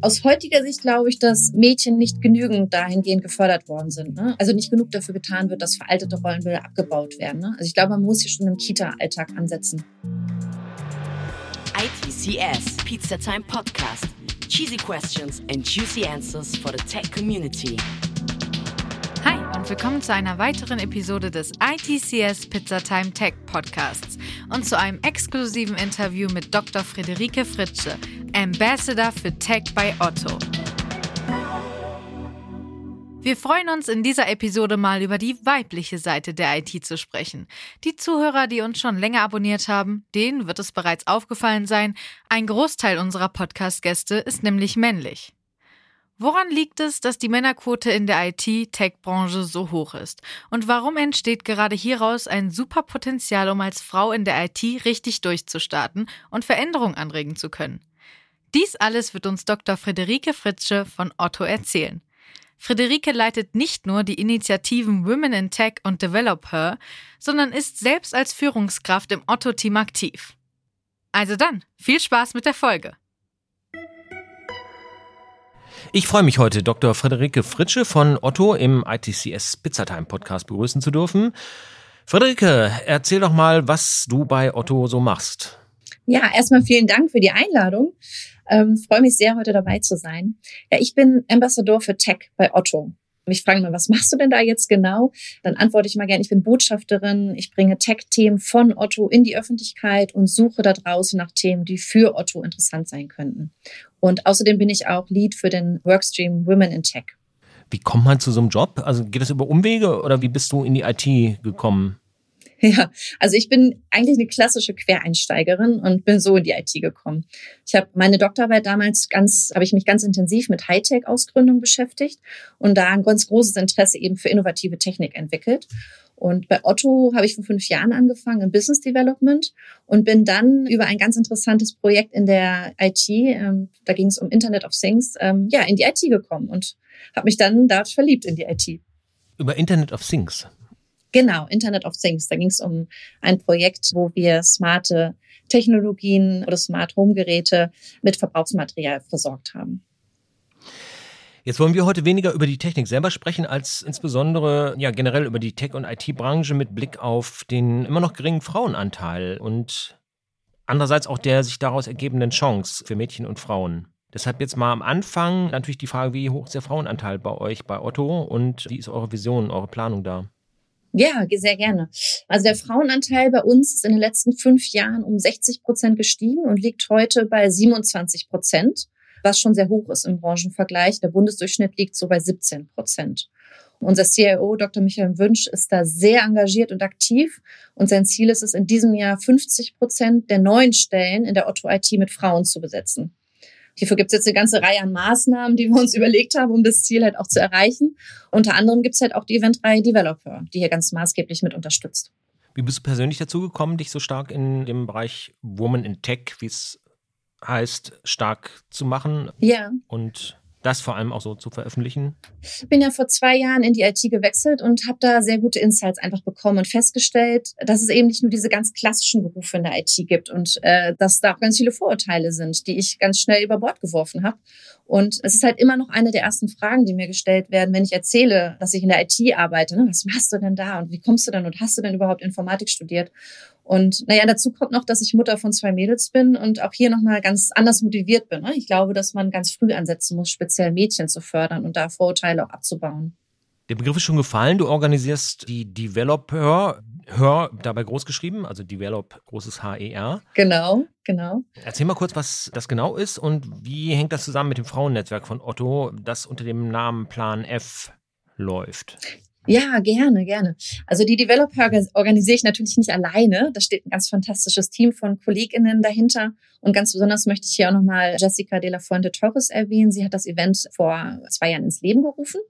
Aus heutiger Sicht glaube ich, dass Mädchen nicht genügend dahingehend gefördert worden sind. Ne? Also nicht genug dafür getan wird, dass veraltete Rollenbilder abgebaut werden. Ne? Also ich glaube, man muss hier schon im Kita-Alltag ansetzen. ITCS Pizza Time Podcast. Cheesy questions and juicy answers for the tech community. Hi und willkommen zu einer weiteren Episode des ITCS Pizza Time Tech Podcasts und zu einem exklusiven Interview mit Dr. Friederike Fritsche, Ambassador für Tech bei Otto. Wir freuen uns in dieser Episode mal über die weibliche Seite der IT zu sprechen. Die Zuhörer, die uns schon länger abonniert haben, denen wird es bereits aufgefallen sein, ein Großteil unserer Podcast-Gäste ist nämlich männlich. Woran liegt es, dass die Männerquote in der IT-Tech-Branche so hoch ist? Und warum entsteht gerade hieraus ein super Potenzial, um als Frau in der IT richtig durchzustarten und Veränderungen anregen zu können? Dies alles wird uns Dr. Friederike Fritzsche von Otto erzählen. Friederike leitet nicht nur die Initiativen Women in Tech und Develop Her, sondern ist selbst als Führungskraft im Otto-Team aktiv. Also dann, viel Spaß mit der Folge. Ich freue mich heute, Dr. Friederike Fritsche von Otto im ITCS Pizzatime Podcast begrüßen zu dürfen. Friederike, erzähl doch mal, was du bei Otto so machst. Ja, erstmal vielen Dank für die Einladung. Ähm, freue mich sehr, heute dabei zu sein. Ja, ich bin Ambassador für Tech bei Otto mich fragen mal, was machst du denn da jetzt genau? Dann antworte ich mal gerne, ich bin Botschafterin, ich bringe Tech-Themen von Otto in die Öffentlichkeit und suche da draußen nach Themen, die für Otto interessant sein könnten. Und außerdem bin ich auch Lead für den Workstream Women in Tech. Wie kommt man zu so einem Job? Also geht das über Umwege oder wie bist du in die IT gekommen? Ja, also ich bin eigentlich eine klassische Quereinsteigerin und bin so in die IT gekommen. Ich habe meine Doktorarbeit damals ganz, habe ich mich ganz intensiv mit Hightech-Ausgründung beschäftigt und da ein ganz großes Interesse eben für innovative Technik entwickelt. Und bei Otto habe ich vor fünf Jahren angefangen im Business Development und bin dann über ein ganz interessantes Projekt in der IT, ähm, da ging es um Internet of Things, ähm, ja, in die IT gekommen und habe mich dann dort verliebt in die IT. Über Internet of Things? Genau, Internet of Things. Da ging es um ein Projekt, wo wir smarte Technologien oder Smart Home Geräte mit Verbrauchsmaterial versorgt haben. Jetzt wollen wir heute weniger über die Technik selber sprechen, als insbesondere ja generell über die Tech- und IT-Branche mit Blick auf den immer noch geringen Frauenanteil und andererseits auch der sich daraus ergebenden Chance für Mädchen und Frauen. Deshalb jetzt mal am Anfang natürlich die Frage, wie hoch ist der Frauenanteil bei euch bei Otto und wie ist eure Vision, eure Planung da? Ja, sehr gerne. Also der Frauenanteil bei uns ist in den letzten fünf Jahren um 60 Prozent gestiegen und liegt heute bei 27 Prozent, was schon sehr hoch ist im Branchenvergleich. Der Bundesdurchschnitt liegt so bei 17 Prozent. Unser CIO, Dr. Michael Wünsch, ist da sehr engagiert und aktiv. Und sein Ziel ist es, in diesem Jahr 50 Prozent der neuen Stellen in der Otto IT mit Frauen zu besetzen. Hierfür gibt es jetzt eine ganze Reihe an Maßnahmen, die wir uns überlegt haben, um das Ziel halt auch zu erreichen. Unter anderem gibt es halt auch die Eventreihe Developer, die hier ganz maßgeblich mit unterstützt. Wie bist du persönlich dazu gekommen, dich so stark in dem Bereich Woman in Tech, wie es heißt, stark zu machen? Ja. Und das vor allem auch so zu veröffentlichen? Ich bin ja vor zwei Jahren in die IT gewechselt und habe da sehr gute Insights einfach bekommen und festgestellt, dass es eben nicht nur diese ganz klassischen Berufe in der IT gibt und äh, dass da auch ganz viele Vorurteile sind, die ich ganz schnell über Bord geworfen habe. Und es ist halt immer noch eine der ersten Fragen, die mir gestellt werden, wenn ich erzähle, dass ich in der IT arbeite. Ne? Was machst du denn da und wie kommst du denn und hast du denn überhaupt Informatik studiert? Und naja, dazu kommt noch, dass ich Mutter von zwei Mädels bin und auch hier nochmal ganz anders motiviert bin. Ne? Ich glaube, dass man ganz früh ansetzen muss, speziell Mädchen zu fördern und da Vorurteile auch abzubauen. Der Begriff ist schon gefallen. Du organisierst die Developer, Hör dabei groß geschrieben, also Develop, großes H-E-R. Genau, genau. Erzähl mal kurz, was das genau ist und wie hängt das zusammen mit dem Frauennetzwerk von Otto, das unter dem Namen Plan F läuft? Ja, gerne, gerne. Also die Developer organisiere ich natürlich nicht alleine. Da steht ein ganz fantastisches Team von KollegInnen dahinter. Und ganz besonders möchte ich hier auch nochmal Jessica de la Fuente Torres erwähnen. Sie hat das Event vor zwei Jahren ins Leben gerufen.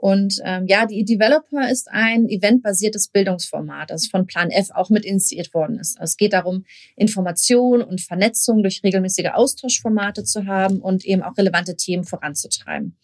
Und ähm, ja, die Developer ist ein eventbasiertes Bildungsformat, das von Plan F auch mit initiiert worden ist. Also es geht darum, Information und Vernetzung durch regelmäßige Austauschformate zu haben und eben auch relevante Themen voranzutreiben.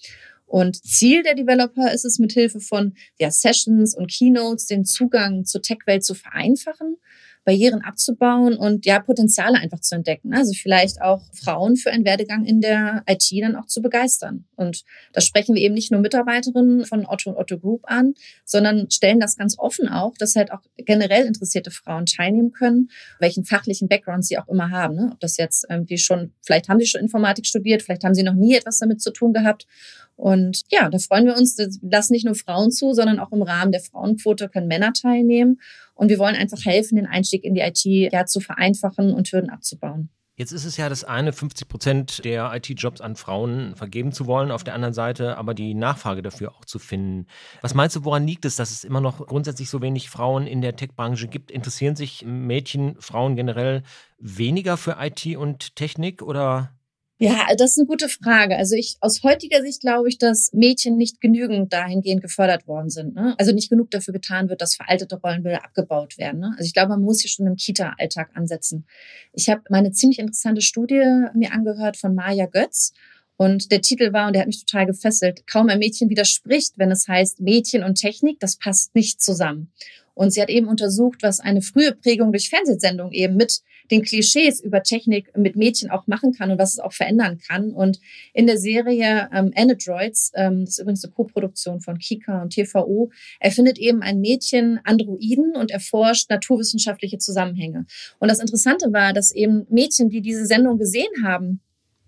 Und Ziel der Developer ist es, mithilfe von ja, Sessions und Keynotes den Zugang zur Tech-Welt zu vereinfachen, Barrieren abzubauen und ja, Potenziale einfach zu entdecken. Also vielleicht auch Frauen für einen Werdegang in der IT dann auch zu begeistern. Und da sprechen wir eben nicht nur Mitarbeiterinnen von Otto und Otto Group an, sondern stellen das ganz offen auch, dass halt auch generell interessierte Frauen teilnehmen können, welchen fachlichen Background sie auch immer haben. Ne? Ob das jetzt irgendwie schon, vielleicht haben sie schon Informatik studiert, vielleicht haben sie noch nie etwas damit zu tun gehabt. Und ja, da freuen wir uns, lassen nicht nur Frauen zu, sondern auch im Rahmen der Frauenquote können Männer teilnehmen. Und wir wollen einfach helfen, den Einstieg in die IT ja zu vereinfachen und Hürden abzubauen. Jetzt ist es ja das eine, 50 Prozent der IT-Jobs an Frauen vergeben zu wollen, auf der anderen Seite aber die Nachfrage dafür auch zu finden. Was meinst du, woran liegt es, dass es immer noch grundsätzlich so wenig Frauen in der Tech-Branche gibt? Interessieren sich Mädchen, Frauen generell weniger für IT und Technik oder ja, das ist eine gute Frage. Also ich aus heutiger Sicht glaube ich, dass Mädchen nicht genügend dahingehend gefördert worden sind. Ne? Also nicht genug dafür getan wird, dass veraltete Rollenbilder abgebaut werden. Ne? Also ich glaube, man muss hier schon im Kita-Alltag ansetzen. Ich habe meine ziemlich interessante Studie mir angehört von Maja Götz. Und der Titel war, und der hat mich total gefesselt, kaum ein Mädchen widerspricht, wenn es heißt Mädchen und Technik, das passt nicht zusammen. Und sie hat eben untersucht, was eine frühe Prägung durch Fernsehsendungen eben mit den Klischees über Technik mit Mädchen auch machen kann und was es auch verändern kann. Und in der Serie ähm, Androids, ähm, das ist übrigens eine Co-Produktion von Kika und TVO, erfindet eben ein Mädchen Androiden und erforscht naturwissenschaftliche Zusammenhänge. Und das Interessante war, dass eben Mädchen, die diese Sendung gesehen haben,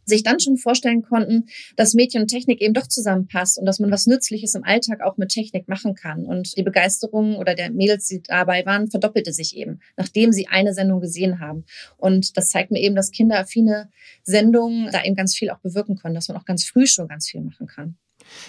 sich dann schon vorstellen konnten, dass Mädchen und Technik eben doch zusammenpasst und dass man was Nützliches im Alltag auch mit Technik machen kann. Und die Begeisterung oder der Mädels, die dabei waren, verdoppelte sich eben, nachdem sie eine Sendung gesehen haben. Und das zeigt mir eben, dass kinderaffine Sendungen da eben ganz viel auch bewirken können, dass man auch ganz früh schon ganz viel machen kann.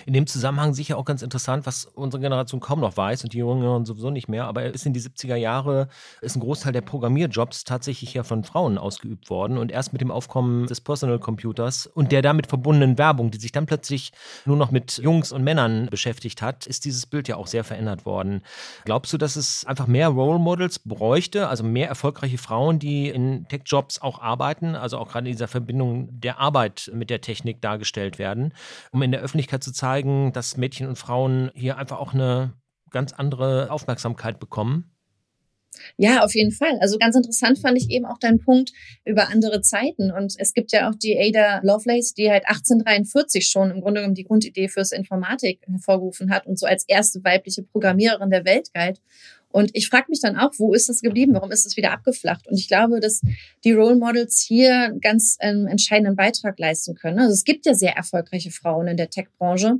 In dem Zusammenhang sicher auch ganz interessant, was unsere Generation kaum noch weiß und die Jüngeren sowieso nicht mehr, aber ist in die 70er Jahre, ist ein Großteil der Programmierjobs tatsächlich ja von Frauen ausgeübt worden und erst mit dem Aufkommen des Personal Computers und der damit verbundenen Werbung, die sich dann plötzlich nur noch mit Jungs und Männern beschäftigt hat, ist dieses Bild ja auch sehr verändert worden. Glaubst du, dass es einfach mehr Role Models bräuchte, also mehr erfolgreiche Frauen, die in Tech-Jobs auch arbeiten, also auch gerade in dieser Verbindung der Arbeit mit der Technik dargestellt werden, um in der Öffentlichkeit zu zeigen, dass Mädchen und Frauen hier einfach auch eine ganz andere Aufmerksamkeit bekommen? Ja, auf jeden Fall. Also ganz interessant fand ich eben auch deinen Punkt über andere Zeiten. Und es gibt ja auch die Ada Lovelace, die halt 1843 schon im Grunde genommen die Grundidee fürs Informatik hervorgerufen hat und so als erste weibliche Programmiererin der Welt galt. Und ich frage mich dann auch, wo ist das geblieben? Warum ist es wieder abgeflacht? Und ich glaube, dass die Role Models hier ganz ähm, entscheidenden Beitrag leisten können. Also es gibt ja sehr erfolgreiche Frauen in der Tech-Branche.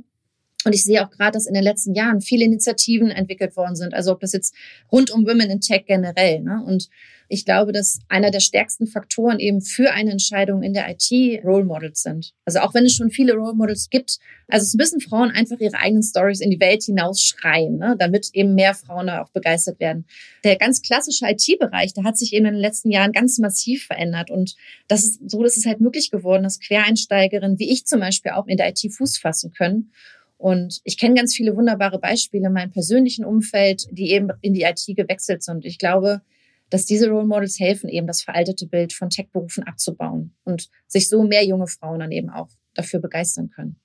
Und ich sehe auch gerade, dass in den letzten Jahren viele Initiativen entwickelt worden sind. Also ob das jetzt rund um Women in Tech generell. Ne? Und ich glaube, dass einer der stärksten Faktoren eben für eine Entscheidung in der IT Role Models sind. Also auch wenn es schon viele Role Models gibt, also es müssen Frauen einfach ihre eigenen Stories in die Welt hinausschreien, ne? damit eben mehr Frauen da auch begeistert werden. Der ganz klassische IT-Bereich, der hat sich eben in den letzten Jahren ganz massiv verändert. Und das ist so, dass es halt möglich geworden, dass Quereinsteigerinnen wie ich zum Beispiel auch in der IT Fuß fassen können. Und ich kenne ganz viele wunderbare Beispiele in meinem persönlichen Umfeld, die eben in die IT gewechselt sind. Ich glaube, dass diese Role Models helfen, eben das veraltete Bild von Tech-Berufen abzubauen und sich so mehr junge Frauen dann eben auch dafür begeistern können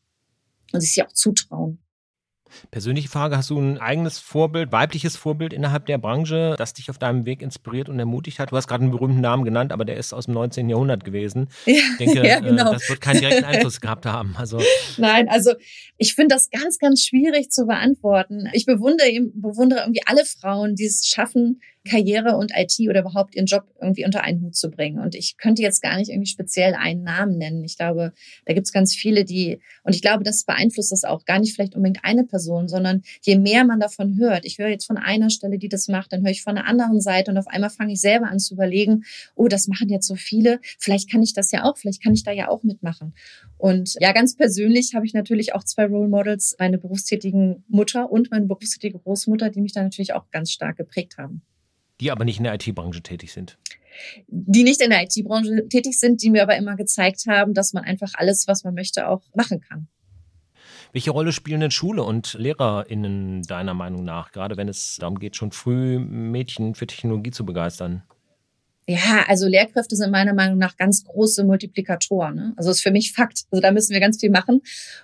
und sich sie auch zutrauen. Persönliche Frage, hast du ein eigenes Vorbild, weibliches Vorbild innerhalb der Branche, das dich auf deinem Weg inspiriert und ermutigt hat? Du hast gerade einen berühmten Namen genannt, aber der ist aus dem 19. Jahrhundert gewesen. Ja, ich denke, ja, genau. äh, das wird keinen direkten Einfluss gehabt haben. Also Nein, also ich finde das ganz, ganz schwierig zu beantworten. Ich bewundere, bewundere irgendwie alle Frauen, die es schaffen, Karriere und IT oder überhaupt ihren Job irgendwie unter einen Hut zu bringen. Und ich könnte jetzt gar nicht irgendwie speziell einen Namen nennen. Ich glaube, da gibt es ganz viele, die, und ich glaube, das beeinflusst das auch gar nicht vielleicht unbedingt eine Person, sondern je mehr man davon hört, ich höre jetzt von einer Stelle, die das macht, dann höre ich von der anderen Seite und auf einmal fange ich selber an zu überlegen, oh, das machen jetzt so viele, vielleicht kann ich das ja auch, vielleicht kann ich da ja auch mitmachen. Und ja, ganz persönlich habe ich natürlich auch zwei Role Models, meine berufstätigen Mutter und meine berufstätige Großmutter, die mich da natürlich auch ganz stark geprägt haben. Die aber nicht in der IT-Branche tätig sind. Die nicht in der IT-Branche tätig sind, die mir aber immer gezeigt haben, dass man einfach alles, was man möchte, auch machen kann. Welche Rolle spielen denn Schule und LehrerInnen deiner Meinung nach, gerade wenn es darum geht, schon früh Mädchen für Technologie zu begeistern? Ja, also Lehrkräfte sind meiner Meinung nach ganz große Multiplikatoren. Ne? Also ist für mich Fakt. Also da müssen wir ganz viel machen.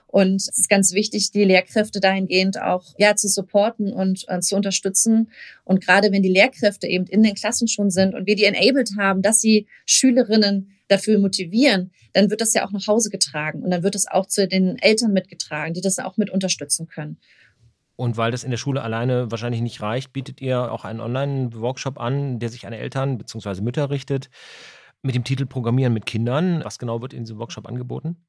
Und es ist ganz wichtig, die Lehrkräfte dahingehend auch ja zu supporten und äh, zu unterstützen. Und gerade wenn die Lehrkräfte eben in den Klassen schon sind und wir die enabled haben, dass sie Schülerinnen dafür motivieren, dann wird das ja auch nach Hause getragen und dann wird es auch zu den Eltern mitgetragen, die das auch mit unterstützen können. Und weil das in der Schule alleine wahrscheinlich nicht reicht, bietet ihr auch einen Online-Workshop an, der sich an Eltern bzw. Mütter richtet, mit dem Titel Programmieren mit Kindern. Was genau wird in diesem Workshop angeboten?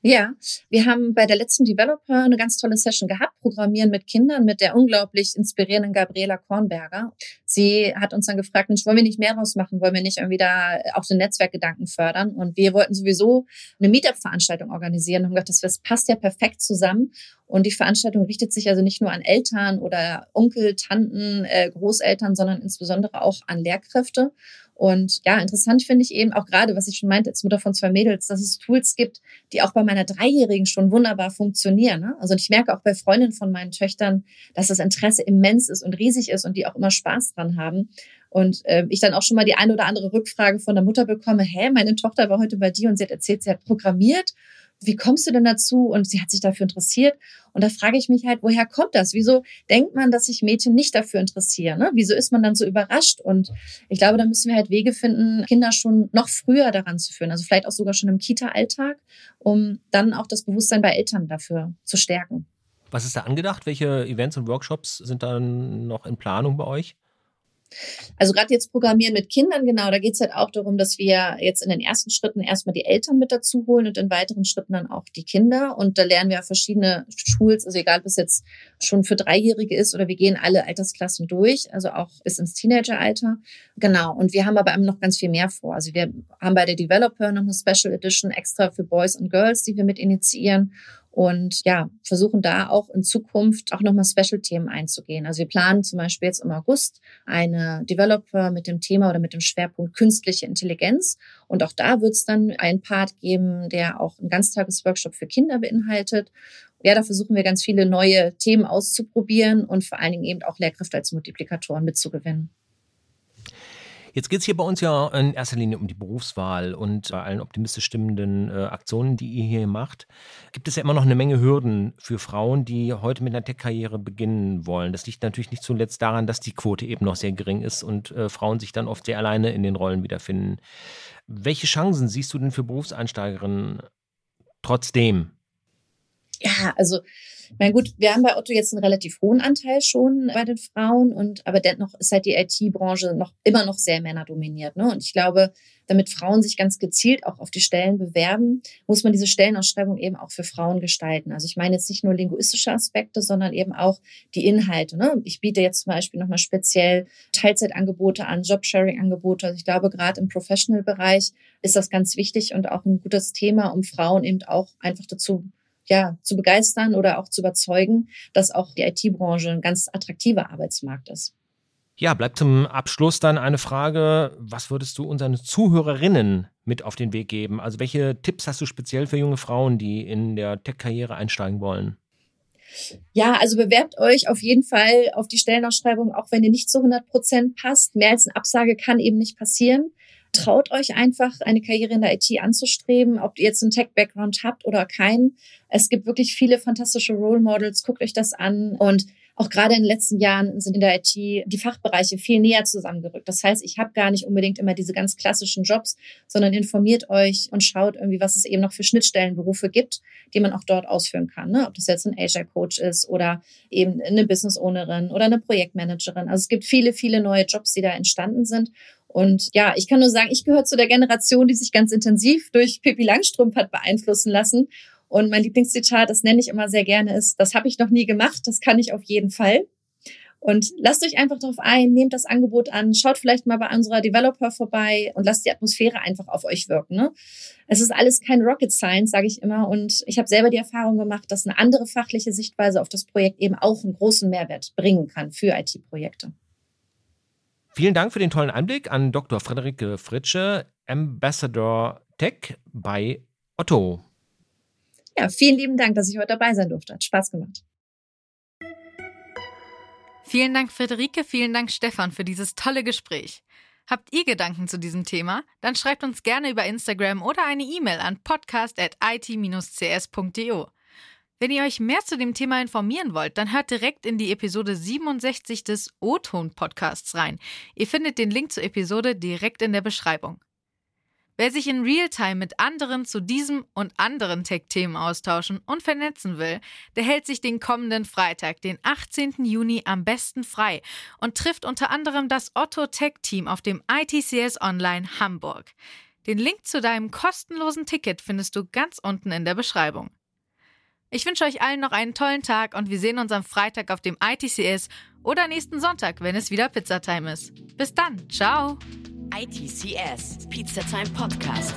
Ja, wir haben bei der letzten Developer eine ganz tolle Session gehabt, Programmieren mit Kindern, mit der unglaublich inspirierenden Gabriela Kornberger. Sie hat uns dann gefragt, Mensch, wollen wir nicht mehr draus machen? Wollen wir nicht irgendwie da auch den Netzwerkgedanken fördern? Und wir wollten sowieso eine Meetup-Veranstaltung organisieren und haben gedacht, das passt ja perfekt zusammen. Und die Veranstaltung richtet sich also nicht nur an Eltern oder Onkel, Tanten, äh, Großeltern, sondern insbesondere auch an Lehrkräfte. Und ja, interessant finde ich eben auch gerade, was ich schon meinte als Mutter von zwei Mädels, dass es Tools gibt, die auch bei meiner Dreijährigen schon wunderbar funktionieren. Ne? Also ich merke auch bei Freundinnen von meinen Töchtern, dass das Interesse immens ist und riesig ist und die auch immer Spaß dran haben. Und äh, ich dann auch schon mal die eine oder andere Rückfrage von der Mutter bekomme, hä, meine Tochter war heute bei dir und sie hat erzählt, sie hat programmiert wie kommst du denn dazu? Und sie hat sich dafür interessiert. Und da frage ich mich halt, woher kommt das? Wieso denkt man, dass sich Mädchen nicht dafür interessieren? Ne? Wieso ist man dann so überrascht? Und ich glaube, da müssen wir halt Wege finden, Kinder schon noch früher daran zu führen. Also vielleicht auch sogar schon im Kita-Alltag, um dann auch das Bewusstsein bei Eltern dafür zu stärken. Was ist da angedacht? Welche Events und Workshops sind dann noch in Planung bei euch? Also gerade jetzt Programmieren mit Kindern, genau, da geht es halt auch darum, dass wir jetzt in den ersten Schritten erstmal die Eltern mit dazu holen und in weiteren Schritten dann auch die Kinder. Und da lernen wir verschiedene Tools, also egal, ob es jetzt schon für Dreijährige ist oder wir gehen alle Altersklassen durch, also auch bis ins Teenageralter. Genau. Und wir haben aber noch ganz viel mehr vor. Also wir haben bei der Developer noch eine Special Edition extra für Boys und Girls, die wir mit initiieren und ja, versuchen da auch in Zukunft auch nochmal Special-Themen einzugehen. Also wir planen zum Beispiel jetzt im August eine Developer mit dem Thema oder mit dem Schwerpunkt künstliche Intelligenz. Und auch da wird es dann einen Part geben, der auch einen Ganztagesworkshop für Kinder beinhaltet. Ja, da versuchen wir ganz viele neue Themen auszuprobieren und vor allen Dingen eben auch Lehrkräfte als Multiplikatoren mitzugewinnen. Jetzt geht es hier bei uns ja in erster Linie um die Berufswahl und bei allen optimistisch stimmenden äh, Aktionen, die ihr hier macht, gibt es ja immer noch eine Menge Hürden für Frauen, die heute mit einer Tech-Karriere beginnen wollen. Das liegt natürlich nicht zuletzt daran, dass die Quote eben noch sehr gering ist und äh, Frauen sich dann oft sehr alleine in den Rollen wiederfinden. Welche Chancen siehst du denn für Berufseinsteigerinnen trotzdem? Ja, also mein gut, wir haben bei Otto jetzt einen relativ hohen Anteil schon bei den Frauen und aber dennoch ist halt die IT-Branche noch immer noch sehr männerdominiert. Ne? Und ich glaube, damit Frauen sich ganz gezielt auch auf die Stellen bewerben, muss man diese Stellenausschreibung eben auch für Frauen gestalten. Also ich meine jetzt nicht nur linguistische Aspekte, sondern eben auch die Inhalte. Ne? Ich biete jetzt zum Beispiel nochmal speziell Teilzeitangebote an, Jobsharing-Angebote. Also ich glaube, gerade im Professional-Bereich ist das ganz wichtig und auch ein gutes Thema, um Frauen eben auch einfach dazu ja, zu begeistern oder auch zu überzeugen, dass auch die IT-Branche ein ganz attraktiver Arbeitsmarkt ist. Ja, bleibt zum Abschluss dann eine Frage, was würdest du unseren Zuhörerinnen mit auf den Weg geben? Also welche Tipps hast du speziell für junge Frauen, die in der Tech-Karriere einsteigen wollen? Ja, also bewerbt euch auf jeden Fall auf die Stellenausschreibung, auch wenn ihr nicht zu 100 Prozent passt. Mehr als eine Absage kann eben nicht passieren. Traut euch einfach, eine Karriere in der IT anzustreben, ob ihr jetzt einen Tech-Background habt oder keinen. Es gibt wirklich viele fantastische Role Models. Guckt euch das an und auch gerade in den letzten Jahren sind in der IT die Fachbereiche viel näher zusammengerückt. Das heißt, ich habe gar nicht unbedingt immer diese ganz klassischen Jobs, sondern informiert euch und schaut irgendwie, was es eben noch für Schnittstellenberufe gibt, die man auch dort ausführen kann. Ne? Ob das jetzt ein Agile Coach ist oder eben eine Business Ownerin oder eine Projektmanagerin. Also es gibt viele, viele neue Jobs, die da entstanden sind. Und ja, ich kann nur sagen, ich gehöre zu der Generation, die sich ganz intensiv durch Pippi Langstrumpf hat beeinflussen lassen und mein Lieblingszitat, das nenne ich immer sehr gerne, ist, das habe ich noch nie gemacht, das kann ich auf jeden Fall. Und lasst euch einfach darauf ein, nehmt das Angebot an, schaut vielleicht mal bei unserer Developer vorbei und lasst die Atmosphäre einfach auf euch wirken. Ne? Es ist alles kein Rocket Science, sage ich immer. Und ich habe selber die Erfahrung gemacht, dass eine andere fachliche Sichtweise auf das Projekt eben auch einen großen Mehrwert bringen kann für IT-Projekte. Vielen Dank für den tollen Einblick an Dr. Friederike Fritsche, Ambassador Tech bei Otto. Ja, vielen lieben Dank, dass ich heute dabei sein durfte. Hat Spaß gemacht. Vielen Dank, Friederike. Vielen Dank, Stefan, für dieses tolle Gespräch. Habt ihr Gedanken zu diesem Thema? Dann schreibt uns gerne über Instagram oder eine E-Mail an podcast.it-cs.de. Wenn ihr euch mehr zu dem Thema informieren wollt, dann hört direkt in die Episode 67 des O-Ton-Podcasts rein. Ihr findet den Link zur Episode direkt in der Beschreibung. Wer sich in Realtime mit anderen zu diesem und anderen Tech-Themen austauschen und vernetzen will, der hält sich den kommenden Freitag, den 18. Juni, am besten frei und trifft unter anderem das Otto Tech-Team auf dem ITCS Online Hamburg. Den Link zu deinem kostenlosen Ticket findest du ganz unten in der Beschreibung. Ich wünsche euch allen noch einen tollen Tag und wir sehen uns am Freitag auf dem ITCS oder nächsten Sonntag, wenn es wieder Pizzatime ist. Bis dann, ciao! ITCS, Pizza Time Podcast.